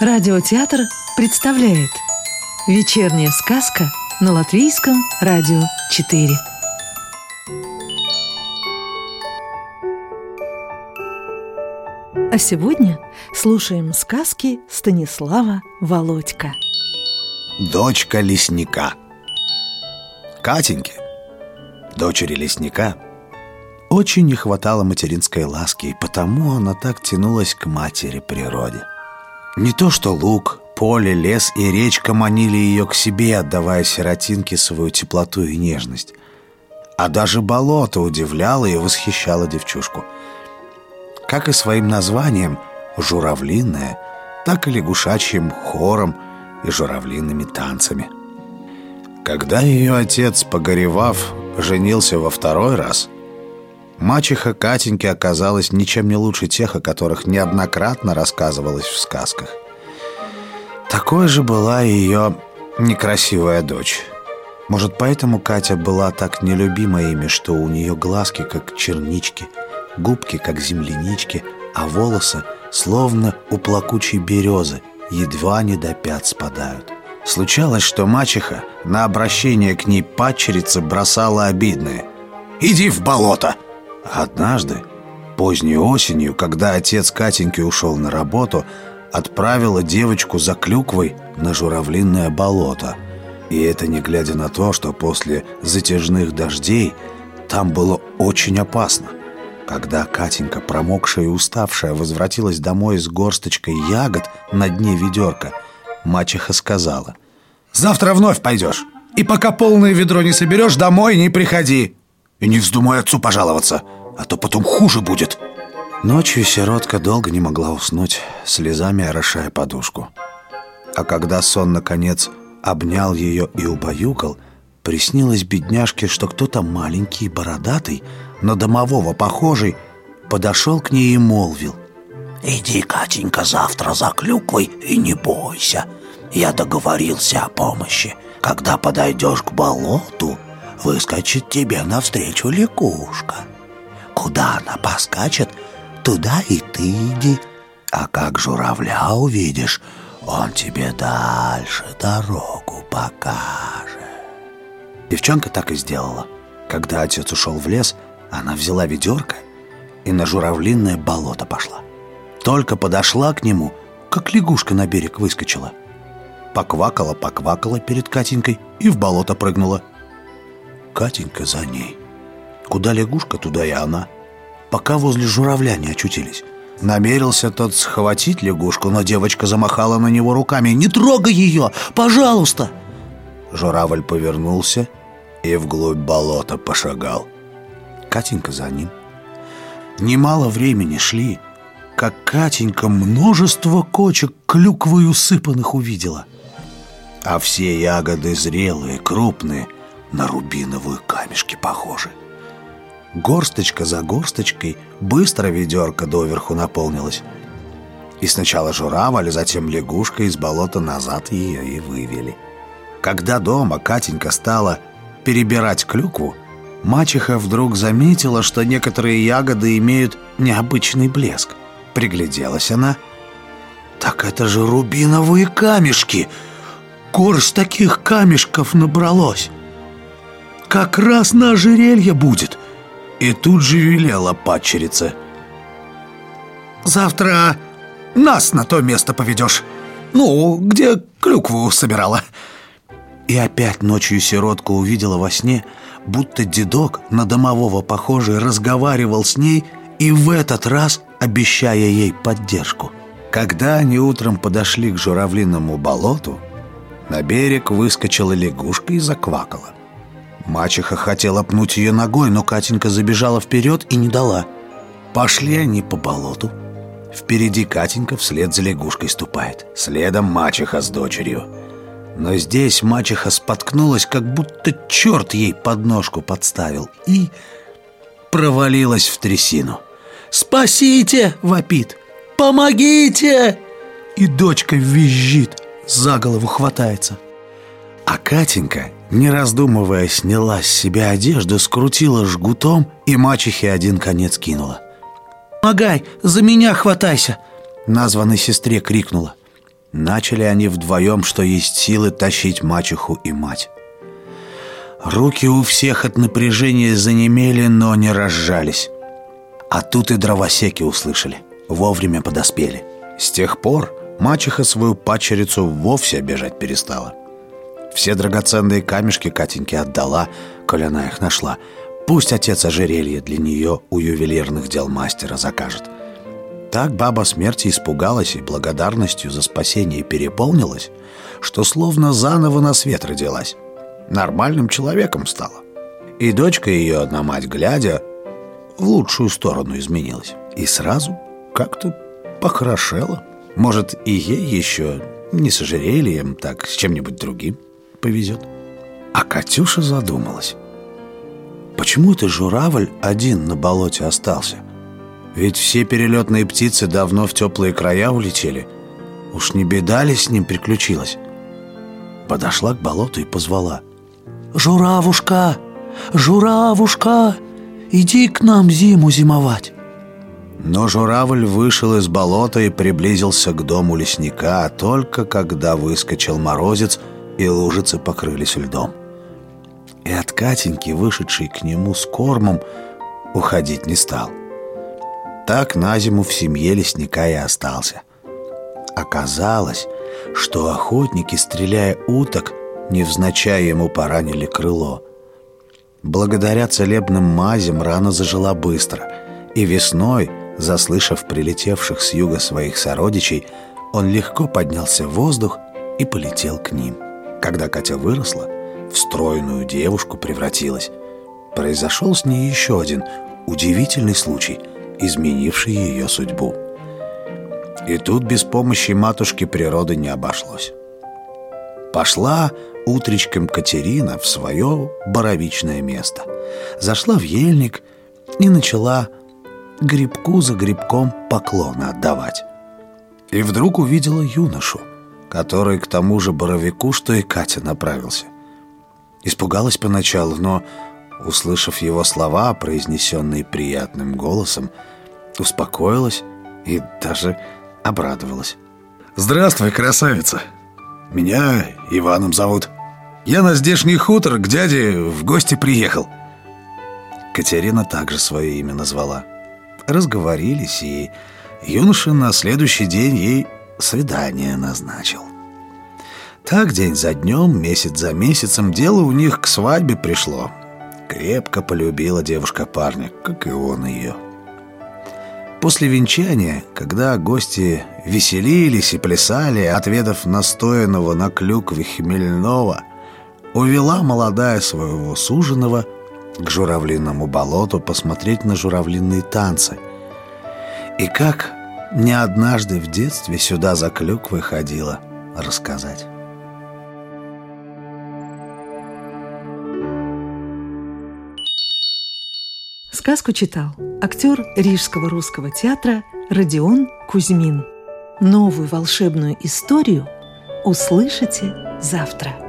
Радиотеатр представляет Вечерняя сказка на Латвийском радио 4 А сегодня слушаем сказки Станислава Володька. Дочка лесника. Катеньке, дочери лесника, очень не хватало материнской ласки, и потому она так тянулась к матери природе. Не то что луг, поле, лес и речка манили ее к себе, отдавая сиротинке свою теплоту и нежность. А даже болото удивляло и восхищало девчушку. Как и своим названием «журавлиное», так и лягушачьим хором и журавлиными танцами. Когда ее отец, погоревав, женился во второй раз – Мачеха Катеньки оказалась ничем не лучше тех, о которых неоднократно рассказывалось в сказках. Такой же была и ее некрасивая дочь. Может, поэтому Катя была так нелюбима ими, что у нее глазки, как чернички, губки, как землянички, а волосы, словно у плакучей березы, едва не до пят спадают. Случалось, что мачеха на обращение к ней падчерицы бросала обидное «Иди в болото!» Однажды, поздней осенью, когда отец Катеньки ушел на работу, отправила девочку за клюквой на журавлинное болото. И это не глядя на то, что после затяжных дождей там было очень опасно. Когда Катенька, промокшая и уставшая, возвратилась домой с горсточкой ягод на дне ведерка, мачеха сказала «Завтра вновь пойдешь, и пока полное ведро не соберешь, домой не приходи, и не вздумай отцу пожаловаться» а то потом хуже будет Ночью сиротка долго не могла уснуть, слезами орошая подушку А когда сон, наконец, обнял ее и убаюкал Приснилось бедняжке, что кто-то маленький бородатый, но домового похожий, подошел к ней и молвил «Иди, Катенька, завтра за клюквой и не бойся. Я договорился о помощи. Когда подойдешь к болоту, выскочит тебе навстречу лягушка». Куда она поскачет, туда и ты иди. А как журавля увидишь, он тебе дальше дорогу покажет. Девчонка так и сделала. Когда отец ушел в лес, она взяла ведерко и на журавлинное болото пошла. Только подошла к нему, как лягушка на берег выскочила. Поквакала, поквакала перед Катенькой и в болото прыгнула. Катенька за ней. Куда лягушка, туда и она. Пока возле журавля не очутились. Намерился тот схватить лягушку, но девочка замахала на него руками. «Не трогай ее! Пожалуйста!» Журавль повернулся и вглубь болота пошагал. Катенька за ним. Немало времени шли, как Катенька множество кочек клюквой усыпанных увидела. А все ягоды зрелые, крупные, на рубиновые камешки похожи. Горсточка за горсточкой быстро ведерко доверху наполнилось. И сначала журавль, а затем лягушка из болота назад ее и вывели. Когда дома Катенька стала перебирать клюкву, мачеха вдруг заметила, что некоторые ягоды имеют необычный блеск. Пригляделась она. «Так это же рубиновые камешки! Горсть таких камешков набралось! Как раз на ожерелье будет!» И тут же велела падчерице «Завтра нас на то место поведешь Ну, где клюкву собирала» И опять ночью сиротка увидела во сне, будто дедок на домового похожий разговаривал с ней и в этот раз обещая ей поддержку. Когда они утром подошли к журавлиному болоту, на берег выскочила лягушка и заквакала. Мачеха хотела пнуть ее ногой, но Катенька забежала вперед и не дала. Пошли они по болоту. Впереди Катенька вслед за лягушкой ступает. Следом мачеха с дочерью. Но здесь мачеха споткнулась, как будто черт ей подножку подставил и провалилась в трясину. «Спасите!» — вопит. «Помогите!» И дочка визжит, за голову хватается. А Катенька не раздумывая, сняла с себя одежду, скрутила жгутом и мачехе один конец кинула. «Помогай, за меня хватайся!» Названной сестре крикнула. Начали они вдвоем, что есть силы, тащить мачеху и мать. Руки у всех от напряжения занемели, но не разжались. А тут и дровосеки услышали, вовремя подоспели. С тех пор мачеха свою пачерицу вовсе обижать перестала. Все драгоценные камешки Катеньке отдала, коль она их нашла. Пусть отец ожерелье для нее у ювелирных дел мастера закажет. Так баба смерти испугалась и благодарностью за спасение переполнилась, что словно заново на свет родилась. Нормальным человеком стала. И дочка ее, на мать глядя, в лучшую сторону изменилась. И сразу как-то похорошела. Может, и ей еще не с ожерельем, так с чем-нибудь другим повезет. А Катюша задумалась. Почему это журавль один на болоте остался? Ведь все перелетные птицы давно в теплые края улетели. Уж не беда ли с ним приключилась? Подошла к болоту и позвала. «Журавушка! Журавушка! Иди к нам зиму зимовать!» Но журавль вышел из болота и приблизился к дому лесника, только когда выскочил морозец, и лужицы покрылись льдом. И от Катеньки, вышедшей к нему с кормом, уходить не стал. Так на зиму в семье лесника и остался. Оказалось, что охотники, стреляя уток, невзначай ему поранили крыло. Благодаря целебным мазям рана зажила быстро, и весной, заслышав прилетевших с юга своих сородичей, он легко поднялся в воздух и полетел к ним. Когда Катя выросла, в стройную девушку превратилась. Произошел с ней еще один удивительный случай, изменивший ее судьбу. И тут без помощи матушки природы не обошлось. Пошла утречком Катерина в свое боровичное место. Зашла в ельник и начала грибку за грибком поклоны отдавать. И вдруг увидела юношу, который к тому же боровику, что и Катя направился. Испугалась поначалу, но, услышав его слова, произнесенные приятным голосом, успокоилась и даже обрадовалась. «Здравствуй, красавица! Меня Иваном зовут. Я на здешний хутор к дяде в гости приехал». Катерина также свое имя назвала. Разговорились, и юноша на следующий день ей свидание назначил. Так день за днем, месяц за месяцем дело у них к свадьбе пришло. Крепко полюбила девушка парня, как и он ее. После венчания, когда гости веселились и плясали, отведав настоянного на клюкве хмельного, увела молодая своего суженого к журавлиному болоту посмотреть на журавлиные танцы. И как не однажды в детстве сюда за клюквой ходила рассказать. Сказку читал актер Рижского русского театра Родион Кузьмин. Новую волшебную историю услышите завтра.